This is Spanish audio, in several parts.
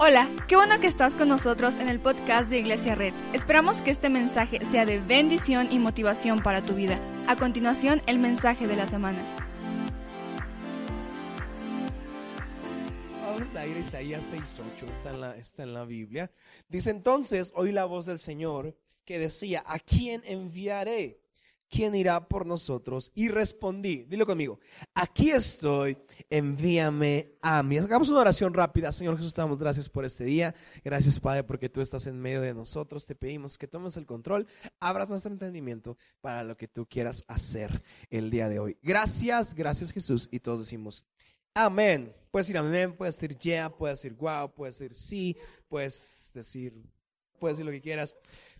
Hola, qué bueno que estás con nosotros en el podcast de Iglesia Red. Esperamos que este mensaje sea de bendición y motivación para tu vida. A continuación, el mensaje de la semana. Vamos a ir a Isaías 6.8, está en, la, está en la Biblia. Dice entonces, oí la voz del Señor que decía, ¿a quién enviaré? ¿Quién irá por nosotros? Y respondí, dilo conmigo, aquí estoy, envíame a mí. Hagamos una oración rápida. Señor Jesús, te damos gracias por este día. Gracias, Padre, porque tú estás en medio de nosotros. Te pedimos que tomes el control, abras nuestro entendimiento para lo que tú quieras hacer el día de hoy. Gracias, gracias Jesús. Y todos decimos, amén. Puedes decir amén, puedes decir yeah, puedes decir wow, puedes decir sí, puedes decir, puedes decir lo que quieras.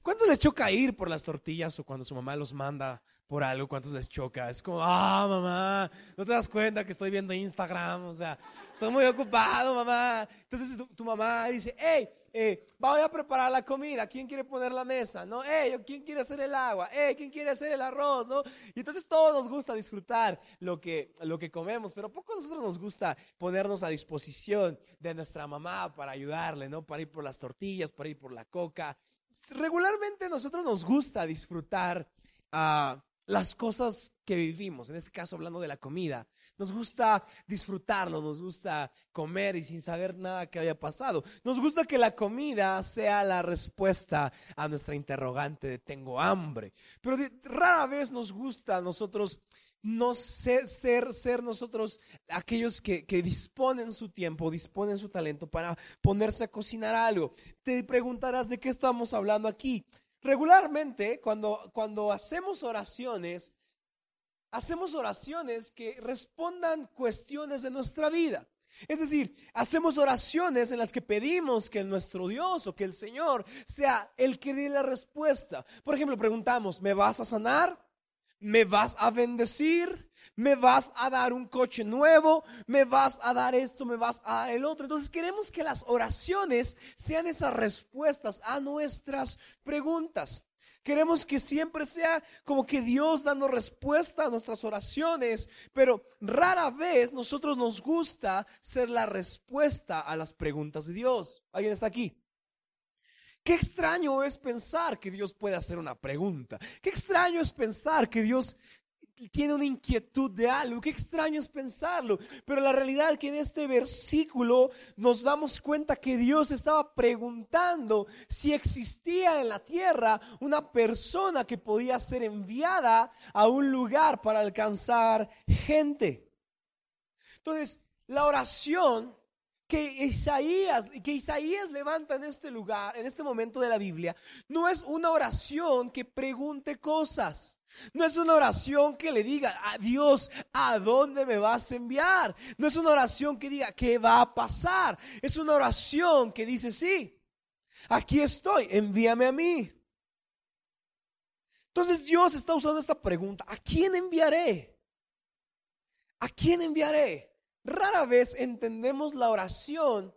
¿Cuántos les choca ir por las tortillas o cuando su mamá los manda por algo? ¿Cuántos les choca? Es como, ah, mamá, no te das cuenta que estoy viendo Instagram, o sea, estoy muy ocupado, mamá. Entonces tu, mamá dice, hey, eh, voy a preparar la comida, ¿quién quiere poner la mesa? ¿No? Hey, ¿quién quiere hacer el agua? Hey, ¿quién quiere hacer el arroz? ¿No? Y entonces todos nos gusta disfrutar lo que, lo que comemos, pero poco a nosotros nos gusta ponernos a disposición de nuestra mamá para ayudarle, ¿no? Para ir por las tortillas, para ir por la coca regularmente nosotros nos gusta disfrutar ah, las cosas que vivimos, en este caso hablando de la comida. Nos gusta disfrutarlo, nos gusta comer y sin saber nada que haya pasado. Nos gusta que la comida sea la respuesta a nuestra interrogante de tengo hambre. Pero rara vez nos gusta a nosotros no ser, ser, ser nosotros aquellos que, que, disponen su tiempo, disponen su talento para ponerse a cocinar algo. Te preguntarás de qué estamos hablando aquí. Regularmente, cuando, cuando hacemos oraciones, hacemos oraciones que respondan cuestiones de nuestra vida. Es decir, hacemos oraciones en las que pedimos que nuestro Dios o que el Señor sea el que dé la respuesta. Por ejemplo, preguntamos, ¿me vas a sanar? Me vas a bendecir, me vas a dar un coche nuevo, me vas a dar esto, me vas a dar el otro. Entonces queremos que las oraciones sean esas respuestas a nuestras preguntas. Queremos que siempre sea como que Dios dando respuesta a nuestras oraciones, pero rara vez nosotros nos gusta ser la respuesta a las preguntas de Dios. ¿Alguien está aquí? Qué extraño es pensar que Dios puede hacer una pregunta. Qué extraño es pensar que Dios tiene una inquietud de algo. Qué extraño es pensarlo. Pero la realidad es que en este versículo nos damos cuenta que Dios estaba preguntando si existía en la tierra una persona que podía ser enviada a un lugar para alcanzar gente. Entonces, la oración que Isaías, que Isaías levanta en este lugar, en este momento de la Biblia, no es una oración que pregunte cosas. No es una oración que le diga a Dios, ¿a dónde me vas a enviar? No es una oración que diga, ¿qué va a pasar? Es una oración que dice, sí, aquí estoy, envíame a mí. Entonces Dios está usando esta pregunta, ¿a quién enviaré? ¿A quién enviaré? Rara vez entendemos la oración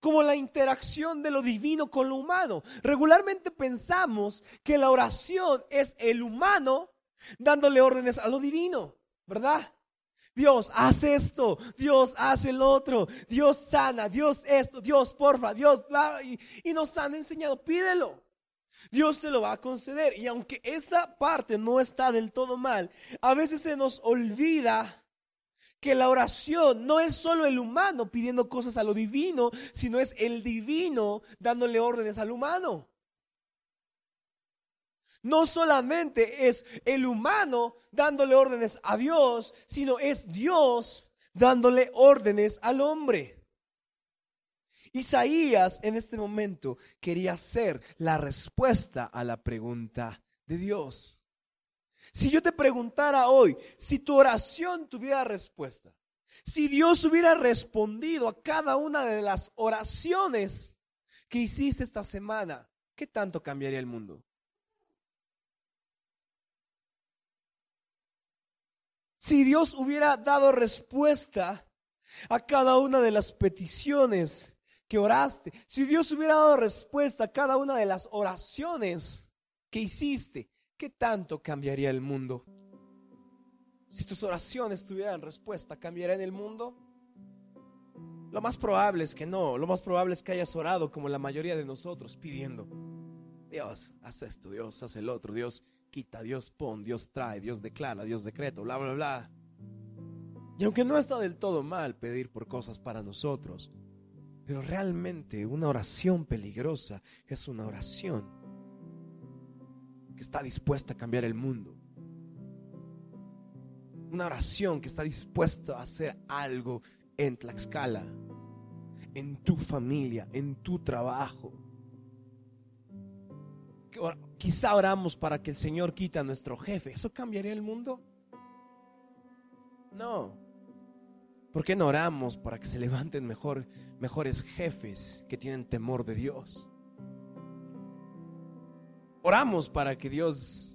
como la interacción de lo divino con lo humano. Regularmente pensamos que la oración es el humano dándole órdenes a lo divino, ¿verdad? Dios, haz esto, Dios, hace el otro, Dios sana, Dios esto, Dios, porfa, Dios, y, y nos han enseñado, pídelo. Dios te lo va a conceder. Y aunque esa parte no está del todo mal, a veces se nos olvida que la oración no es solo el humano pidiendo cosas a lo divino, sino es el divino dándole órdenes al humano. No solamente es el humano dándole órdenes a Dios, sino es Dios dándole órdenes al hombre. Isaías en este momento quería ser la respuesta a la pregunta de Dios. Si yo te preguntara hoy, si tu oración tuviera respuesta, si Dios hubiera respondido a cada una de las oraciones que hiciste esta semana, ¿qué tanto cambiaría el mundo? Si Dios hubiera dado respuesta a cada una de las peticiones que oraste, si Dios hubiera dado respuesta a cada una de las oraciones que hiciste, ¿qué tanto cambiaría el mundo? Si tus oraciones tuvieran respuesta, ¿cambiaría el mundo? Lo más probable es que no, lo más probable es que hayas orado como la mayoría de nosotros, pidiendo, Dios, haz esto, Dios, haz el otro, Dios, quita, Dios, pon, Dios trae, Dios declara, Dios decreta, bla, bla, bla. Y aunque no está del todo mal pedir por cosas para nosotros, pero realmente una oración peligrosa es una oración que está dispuesta a cambiar el mundo. Una oración que está dispuesta a hacer algo en Tlaxcala, en tu familia, en tu trabajo. Quizá oramos para que el Señor quita a nuestro jefe. ¿Eso cambiaría el mundo? No. ¿Por qué no oramos para que se levanten mejor, mejores jefes que tienen temor de Dios? Oramos para que Dios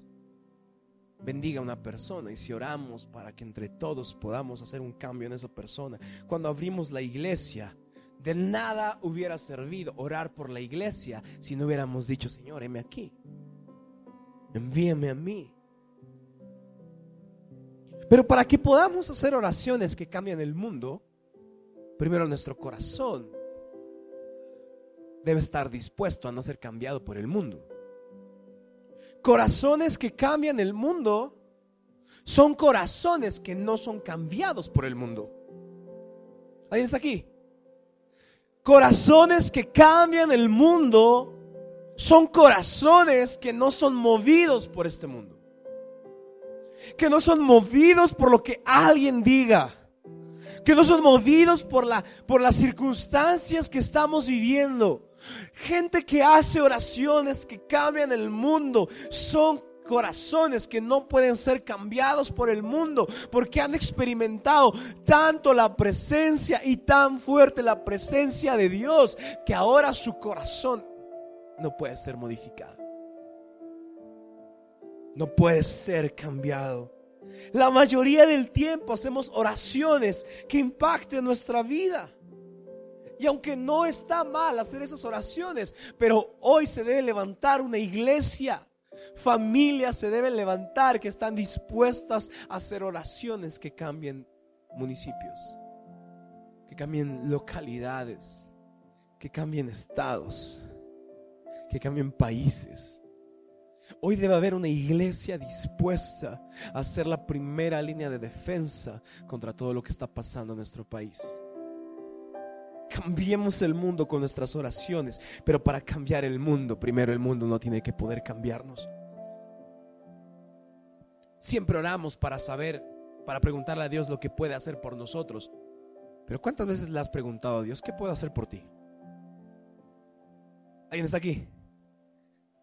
bendiga a una persona y si oramos para que entre todos podamos hacer un cambio en esa persona. Cuando abrimos la iglesia, de nada hubiera servido orar por la iglesia si no hubiéramos dicho, Señor, heme aquí. Envíame a mí. Pero para que podamos hacer oraciones que cambian el mundo, primero nuestro corazón debe estar dispuesto a no ser cambiado por el mundo. Corazones que cambian el mundo son corazones que no son cambiados por el mundo. ¿Alguien está aquí? Corazones que cambian el mundo son corazones que no son movidos por este mundo. Que no son movidos por lo que alguien diga. Que no son movidos por, la, por las circunstancias que estamos viviendo. Gente que hace oraciones que cambian el mundo son corazones que no pueden ser cambiados por el mundo porque han experimentado tanto la presencia y tan fuerte la presencia de Dios que ahora su corazón no puede ser modificado. No puede ser cambiado. La mayoría del tiempo hacemos oraciones que impacten nuestra vida. Y aunque no está mal hacer esas oraciones, pero hoy se debe levantar una iglesia. Familias se deben levantar que están dispuestas a hacer oraciones que cambien municipios, que cambien localidades, que cambien estados, que cambien países. Hoy debe haber una iglesia dispuesta a ser la primera línea de defensa contra todo lo que está pasando en nuestro país. Cambiemos el mundo con nuestras oraciones, pero para cambiar el mundo, primero el mundo no tiene que poder cambiarnos. Siempre oramos para saber, para preguntarle a Dios lo que puede hacer por nosotros. Pero ¿cuántas veces le has preguntado a Dios, ¿qué puedo hacer por ti? ¿Alguien está aquí?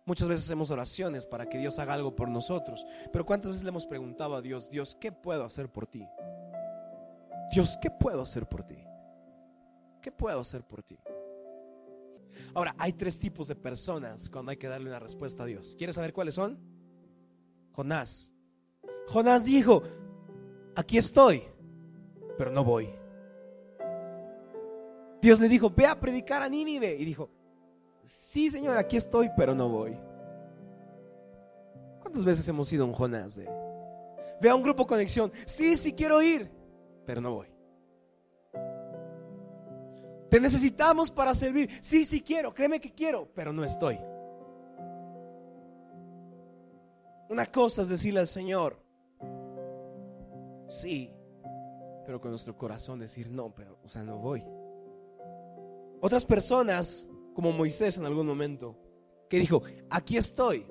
Muchas veces hacemos oraciones para que Dios haga algo por nosotros. Pero ¿cuántas veces le hemos preguntado a Dios, Dios, ¿qué puedo hacer por ti? Dios, ¿qué puedo hacer por ti? ¿Qué puedo hacer por ti? Ahora, hay tres tipos de personas cuando hay que darle una respuesta a Dios. ¿Quieres saber cuáles son? Jonás. Jonás dijo, aquí estoy, pero no voy. Dios le dijo, ve a predicar a Nínive. Y dijo, sí Señor, aquí estoy, pero no voy. ¿Cuántas veces hemos ido un Jonás de, ve a un grupo conexión, sí, sí quiero ir, pero no voy. Te necesitamos para servir. Sí, sí quiero, créeme que quiero, pero no estoy. Una cosa es decirle al Señor, sí, pero con nuestro corazón decir no, pero, o sea, no voy. Otras personas, como Moisés en algún momento, que dijo, aquí estoy,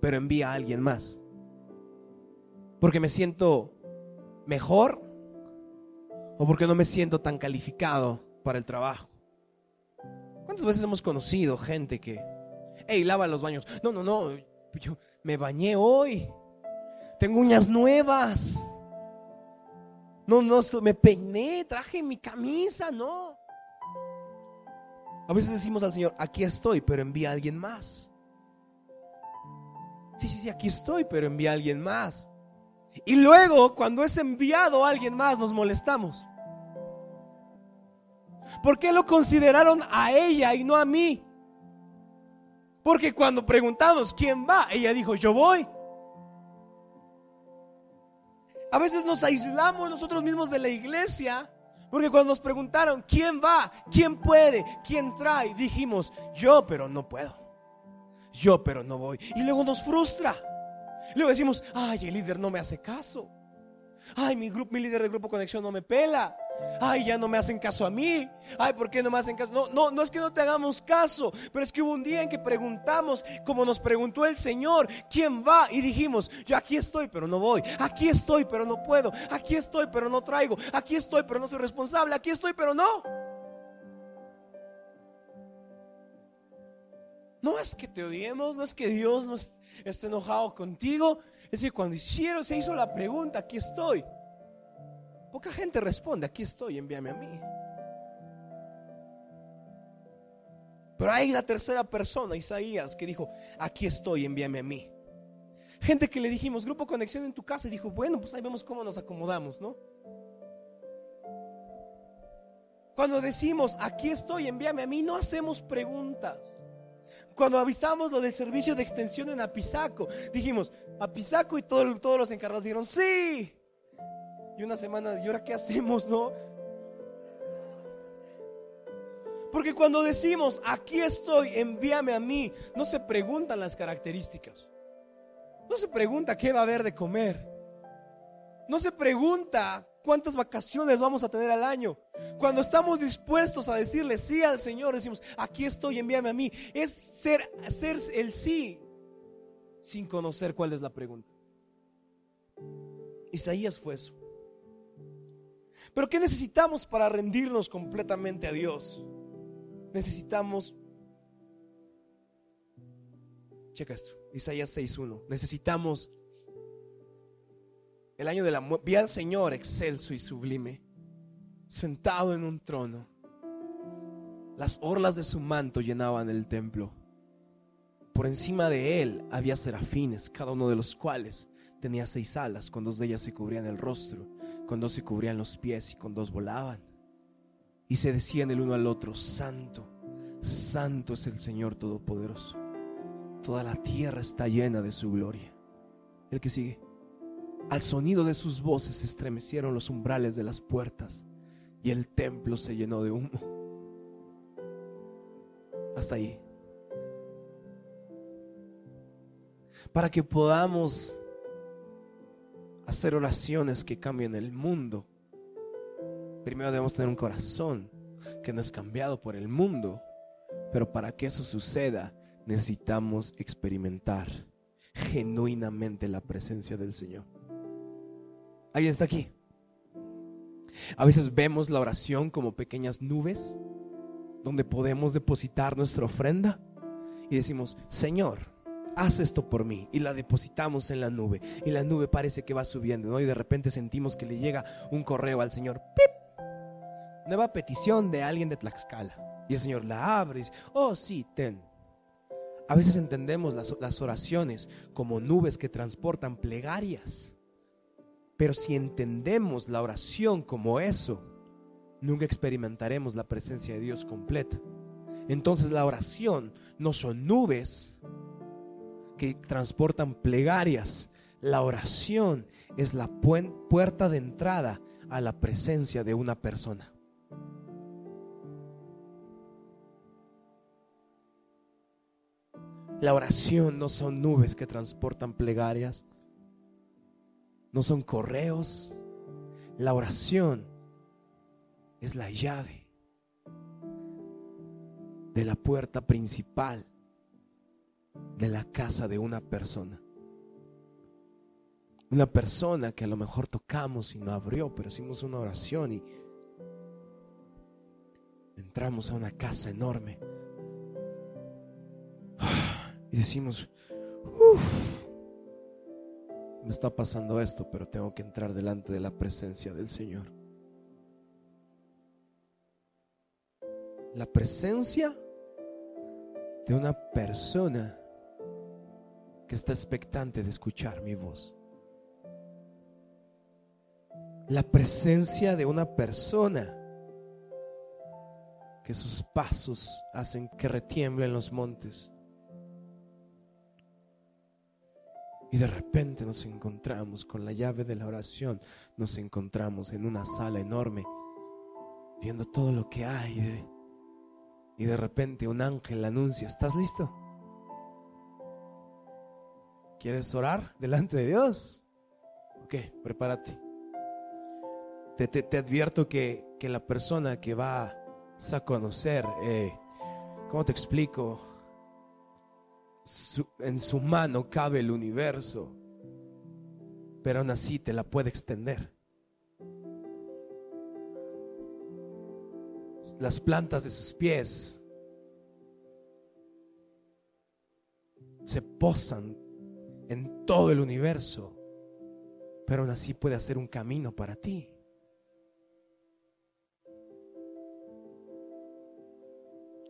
pero envía a alguien más. Porque me siento mejor o porque no me siento tan calificado para el trabajo. ¿Cuántas veces hemos conocido gente que, hey, lava los baños? No, no, no, yo me bañé hoy. Tengo uñas nuevas. No, no, me peiné, traje mi camisa, no. A veces decimos al Señor, aquí estoy, pero envía a alguien más. Sí, sí, sí, aquí estoy, pero envía a alguien más. Y luego, cuando es enviado a alguien más, nos molestamos. ¿Por qué lo consideraron a ella y no a mí? Porque cuando preguntamos quién va, ella dijo, yo voy. A veces nos aislamos nosotros mismos de la iglesia Porque cuando nos preguntaron, ¿quién va? ¿Quién puede? ¿Quién trae? Dijimos, yo, pero no puedo. Yo, pero no voy. Y luego nos frustra. Luego decimos, ay, el líder no me hace caso. Ay, mi, grupo, mi líder de grupo conexión no me pela. Ay, ya no me hacen caso a mí. Ay, ¿por qué no me hacen caso? No, no, no es que no te hagamos caso, pero es que hubo un día en que preguntamos, como nos preguntó el Señor, ¿quién va? Y dijimos, yo aquí estoy, pero no voy. Aquí estoy, pero no puedo. Aquí estoy, pero no traigo. Aquí estoy, pero no soy responsable. Aquí estoy, pero no. No es que te odiemos, no es que Dios no esté enojado contigo. Es que cuando hicieron, se hizo la pregunta, aquí estoy. Poca gente responde, aquí estoy, envíame a mí. Pero hay la tercera persona, Isaías, que dijo, aquí estoy, envíame a mí. Gente que le dijimos, grupo conexión en tu casa, y dijo, bueno, pues ahí vemos cómo nos acomodamos, ¿no? Cuando decimos, aquí estoy, envíame a mí, no hacemos preguntas. Cuando avisamos lo del servicio de extensión en Apizaco, dijimos, Apizaco y todo, todos los encargados dijeron, sí. Y una semana, ¿y ahora qué hacemos, no? Porque cuando decimos, aquí estoy, envíame a mí, no se preguntan las características. No se pregunta qué va a haber de comer. No se pregunta cuántas vacaciones vamos a tener al año. Cuando estamos dispuestos a decirle sí al Señor, decimos, aquí estoy, envíame a mí. Es ser, ser el sí sin conocer cuál es la pregunta. Isaías fue eso. Pero ¿qué necesitamos para rendirnos completamente a Dios? Necesitamos, checa esto, Isaías 6.1, necesitamos el año de la muerte, vi al Señor excelso y sublime, sentado en un trono. Las orlas de su manto llenaban el templo. Por encima de él había serafines, cada uno de los cuales tenía seis alas, con dos de ellas se cubrían el rostro, con dos se cubrían los pies y con dos volaban. Y se decían el uno al otro, Santo, Santo es el Señor Todopoderoso. Toda la tierra está llena de su gloria. El que sigue. Al sonido de sus voces estremecieron los umbrales de las puertas y el templo se llenó de humo. Hasta ahí. Para que podamos hacer oraciones que cambien el mundo, primero debemos tener un corazón que no es cambiado por el mundo. Pero para que eso suceda, necesitamos experimentar genuinamente la presencia del Señor. ¿Alguien está aquí? A veces vemos la oración como pequeñas nubes donde podemos depositar nuestra ofrenda y decimos, Señor, haz esto por mí. Y la depositamos en la nube. Y la nube parece que va subiendo. Y de repente sentimos que le llega un correo al Señor. ¡Pip! Nueva petición de alguien de Tlaxcala. Y el Señor la abre oh sí, ten. A veces entendemos las, las oraciones como nubes que transportan plegarias. Pero si entendemos la oración como eso, nunca experimentaremos la presencia de Dios completa. Entonces la oración no son nubes que transportan plegarias. La oración es la puerta de entrada a la presencia de una persona. La oración no son nubes que transportan plegarias no son correos. La oración es la llave de la puerta principal de la casa de una persona. Una persona que a lo mejor tocamos y no abrió, pero hicimos una oración y entramos a una casa enorme. Y decimos, uff, me está pasando esto, pero tengo que entrar delante de la presencia del Señor. La presencia de una persona que está expectante de escuchar mi voz. La presencia de una persona que sus pasos hacen que retiemblen los montes. Y de repente nos encontramos con la llave de la oración, nos encontramos en una sala enorme viendo todo lo que hay. de- y de repente un ángel anuncia, ¿estás listo? ¿Quieres orar delante de Dios? Ok, prepárate. Te, te- te advierto que, que la persona que vas a conocer, eh, ¿cómo te explico? En su mano cabe el universo, pero aún así te la puede extender. Las plantas de sus pies se posan en todo el universo, pero aún así puede hacer un camino para ti.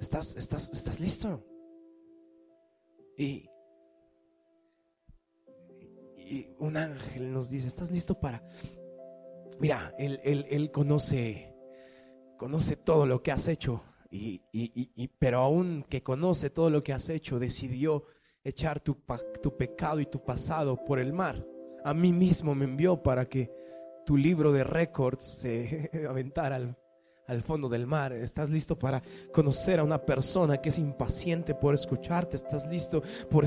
¿Estás, estás, estás listo? Y, un ángel nos dice, ¿estás listo para... Mira, él, él- él conoce, conoce todo lo que has hecho, y- y- y- pero aún que conoce todo lo que has hecho, decidió echar tu, tu pecado y tu pasado por el mar. A mí mismo me envió para que tu libro de récords se aventara al, al fondo del mar. ¿Estás listo para conocer a una persona que es impaciente por escucharte? ¿Estás listo por,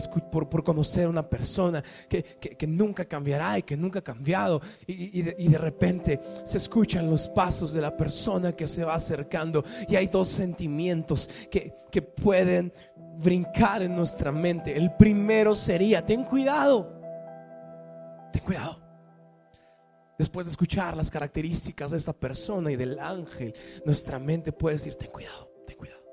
por, conocer a una persona que, que- nunca cambiará y que nunca ha cambiado? Y, y de, y de repente se escuchan los pasos de la persona que se va acercando y hay dos sentimientos que, que pueden brincar en nuestra mente. El primero sería, ten cuidado, ten cuidado. Después de escuchar las características de esta persona y del ángel, nuestra mente puede decir, ten cuidado, ten cuidado.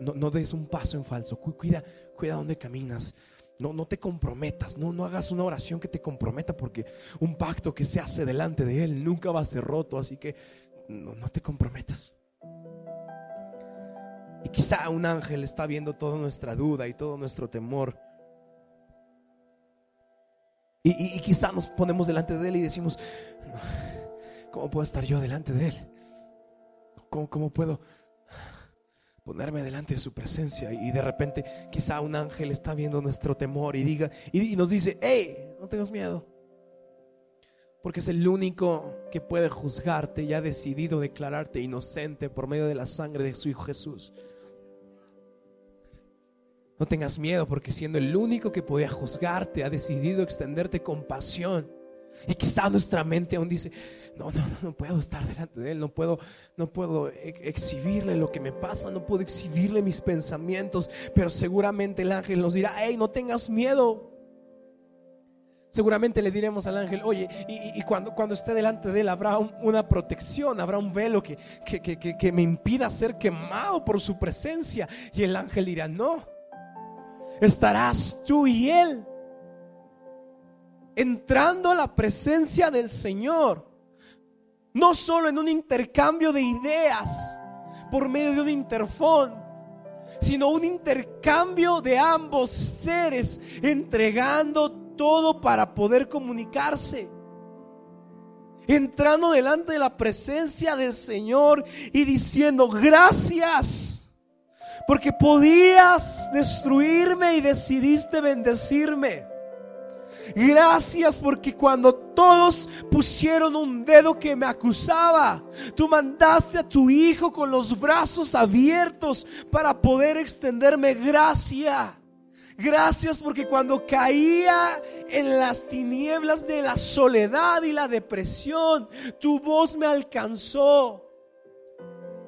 No, des un paso en falso, Cu- cuida, cuida caminas. No, no te comprometas, no, no hagas una oración que te comprometa porque un pacto que se hace delante de Él nunca va a ser roto, así que no, no te comprometas. Y quizá un ángel está viendo toda nuestra duda y todo nuestro temor. Y, quizá nos ponemos delante de Él y decimos, "No, ¿cómo puedo estar yo delante de Él? ¿Cómo, cómo puedo ponerme delante de su presencia? Y de repente quizá un ángel está viendo nuestro temor y, diga, y, y nos dice, hey, no tengas miedo. Porque es el único que puede juzgarte y ha decidido declararte inocente por medio de la sangre de su Hijo Jesús. No tengas miedo porque siendo el único que podía juzgarte, ha decidido extenderte compasión. Y quizá nuestra mente aún dice, no, no, no puedo estar delante de Él, no puedo, no puedo ex- exhibirle lo que me pasa, no puedo exhibirle mis pensamientos, pero seguramente el ángel nos dirá, hey, no tengas miedo. Seguramente le diremos al ángel, oye, y, cuando, esté delante de él habrá un- una protección, habrá un velo que- que me impida ser quemado por su presencia. Y el ángel dirá, no, estarás tú y él entrando a la presencia del Señor, no solo en un intercambio de ideas por medio de un interfón, sino un intercambio de ambos seres entregando todo para poder comunicarse. Entrando delante de la presencia del Señor y diciendo gracias. Porque podías destruirme y decidiste bendecirme. Gracias porque cuando todos pusieron un dedo que me acusaba, tú mandaste a tu hijo con los brazos abiertos para poder extenderme gracia. Gracias porque cuando caía en las tinieblas de la soledad y la depresión, tu voz me alcanzó.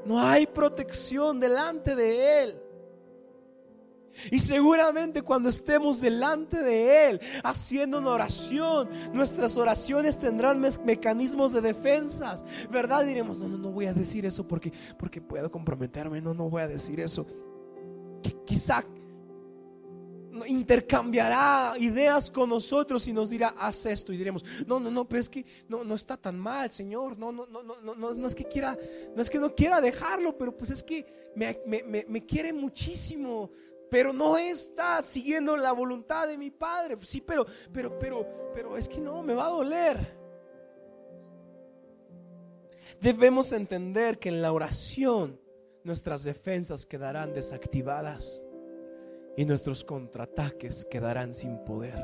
No hay protección delante de Él. Y seguramente cuando estemos delante de Él haciendo una oración, nuestras oraciones tendrán mecanismos de defensas, ¿verdad? Diremos, no, no, no voy a decir eso porque, porque puedo comprometerme, no, no voy a decir eso. Qui- Quizá intercambiará ideas con nosotros y nos dirá, haz esto y diremos, no, no, no, pero es que no, no está tan mal, Señor, no, no, no, no, no, no, es que quiera, no es que no quiera dejarlo, pero pues es que me, me- me- quiere muchísimo, pero no está siguiendo la voluntad de mi Padre, sí, pero, pero, pero, pero es que no, me va a doler. Debemos entender que en la oración nuestras defensas quedarán desactivadas y nuestros contraataques quedarán sin poder.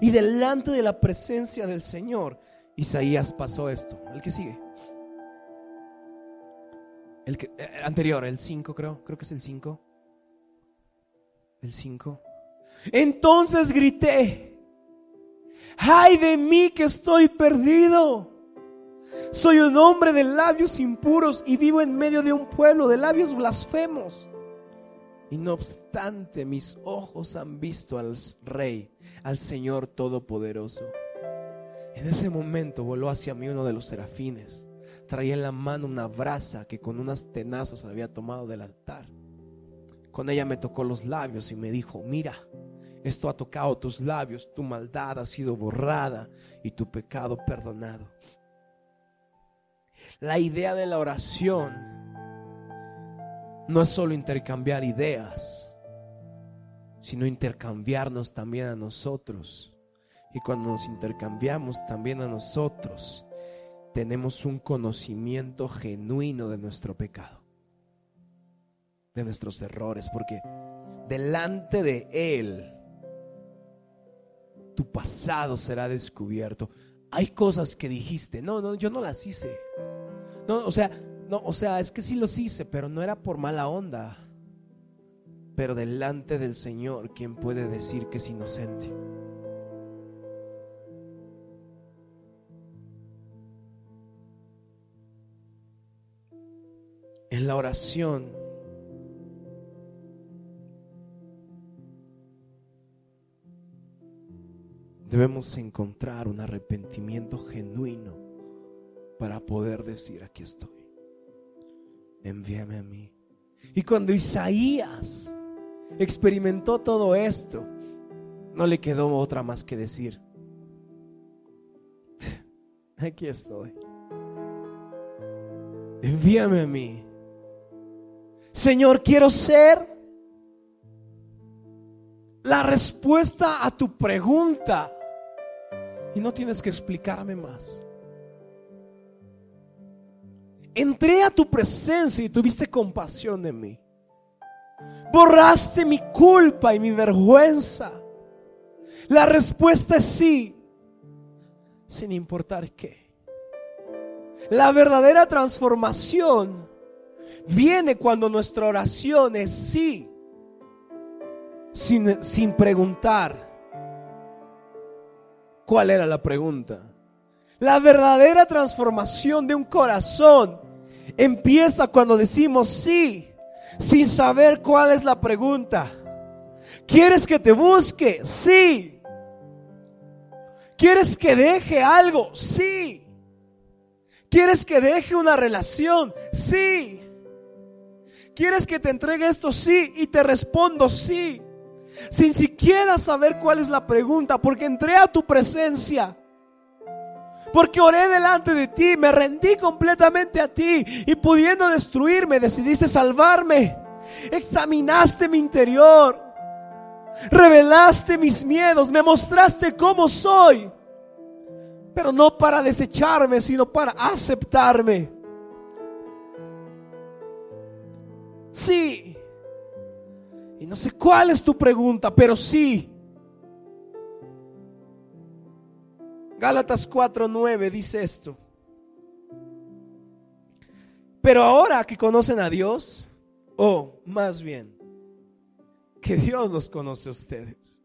Y delante de la presencia del Señor, Isaías pasó esto. El que sigue. El que, eh, anterior, el 5 creo, creo que es el 5. El 5. Entonces grité, ay de mí que estoy perdido. Soy un hombre de labios impuros y vivo en medio de un pueblo de labios blasfemos. Y no obstante, mis ojos han visto al Rey, al Señor Todopoderoso. En ese momento voló hacia mí uno de los serafines. Traía en la mano una brasa que con unas tenazas había tomado del altar. Con ella me tocó los labios y me dijo, mira, esto ha tocado tus labios, tu maldad ha sido borrada y tu pecado perdonado. La idea de la oración no es solo intercambiar ideas, sino intercambiarnos también a nosotros. Y cuando nos intercambiamos también a nosotros, tenemos un conocimiento genuino de nuestro pecado, de nuestros errores, porque delante de Él tu pasado será descubierto. Hay cosas que dijiste, no, no, yo no las hice. No, o sea, no, o sea, es que sí los hice, pero no era por mala onda. Pero delante del Señor, ¿quién puede decir que es inocente? En la oración debemos encontrar un arrepentimiento genuino para poder decir, aquí estoy. Envíame a mí. Y cuando Isaías experimentó todo esto, no le quedó otra más que decir, aquí estoy. Envíame a mí. Señor, quiero ser la respuesta a tu pregunta. Y no tienes que explicarme más entré a tu presencia y tuviste compasión de mí. Borraste mi culpa y mi vergüenza. La respuesta es sí, sin importar qué. La verdadera transformación viene cuando nuestra oración es sí, sin, sin preguntar cuál era la pregunta. La verdadera transformación de un corazón empieza cuando decimos sí, sin saber cuál es la pregunta. ¿Quieres que te busque? Sí. ¿Quieres que deje algo? Sí. ¿Quieres que deje una relación? Sí. ¿Quieres que te entregue esto? Sí. Y te respondo sí. Sin siquiera saber cuál es la pregunta, porque entré a tu presencia porque oré delante de ti, me rendí completamente a ti y pudiendo destruirme, decidiste salvarme. Examinaste mi interior. Revelaste mis miedos, me mostraste cómo soy. Pero no para desecharme, sino para aceptarme. Sí. Y no sé cuál es tu pregunta, pero sí. Gálatas 4:9 dice esto. Pero ahora que conocen a Dios, o más bien, que Dios los conoce a ustedes.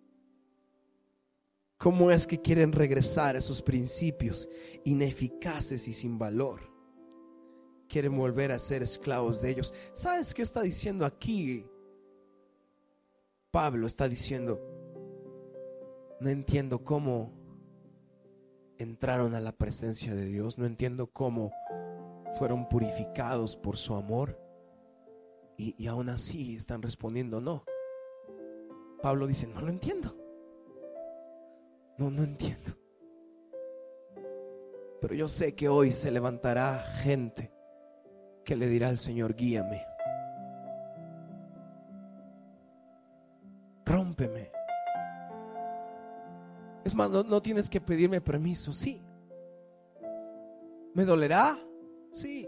¿Cómo es que quieren regresar a esos principios ineficaces y sin valor? Quieren volver a ser esclavos de ellos. ¿Sabes qué está diciendo aquí? Pablo está diciendo, no entiendo cómo entraron a la presencia de Dios. No entiendo cómo fueron purificados por su amor y, y aún así están respondiendo no. Pablo dice, no lo entiendo. No, no entiendo. Pero yo sé que hoy se levantará gente que le dirá al Señor, guíame. Rómpeme. Es más, no, tienes que pedirme permiso, sí. ¿Me dolerá? Sí.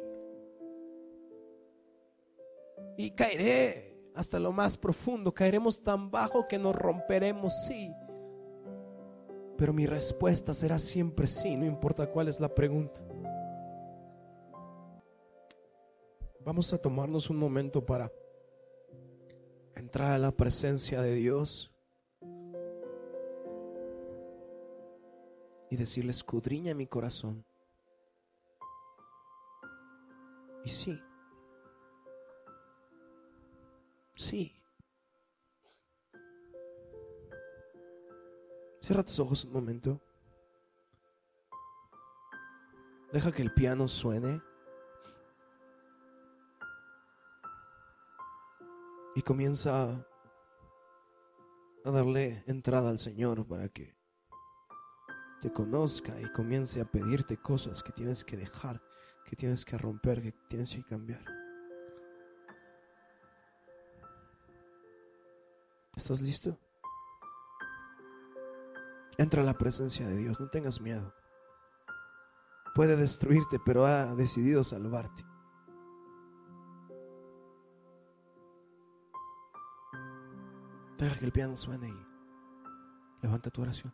Y caeré hasta lo más profundo, caeremos tan bajo que nos romperemos, sí. Pero mi respuesta será siempre sí, no importa cuál es la pregunta. Vamos a tomarnos un momento para entrar a la presencia de Dios y decirle, escudriña mi corazón. Y sí, sí. Cierra tus ojos un momento. Deja que el piano suene. Y comienza a darle entrada al Señor para que te conozca y comience a pedirte cosas que tienes que dejar, que tienes que romper, que tienes que cambiar. ¿Estás listo? Entra a la presencia de Dios, no tengas miedo. Puede destruirte, pero ha decidido salvarte. Deja que el piano suene y levanta tu oración.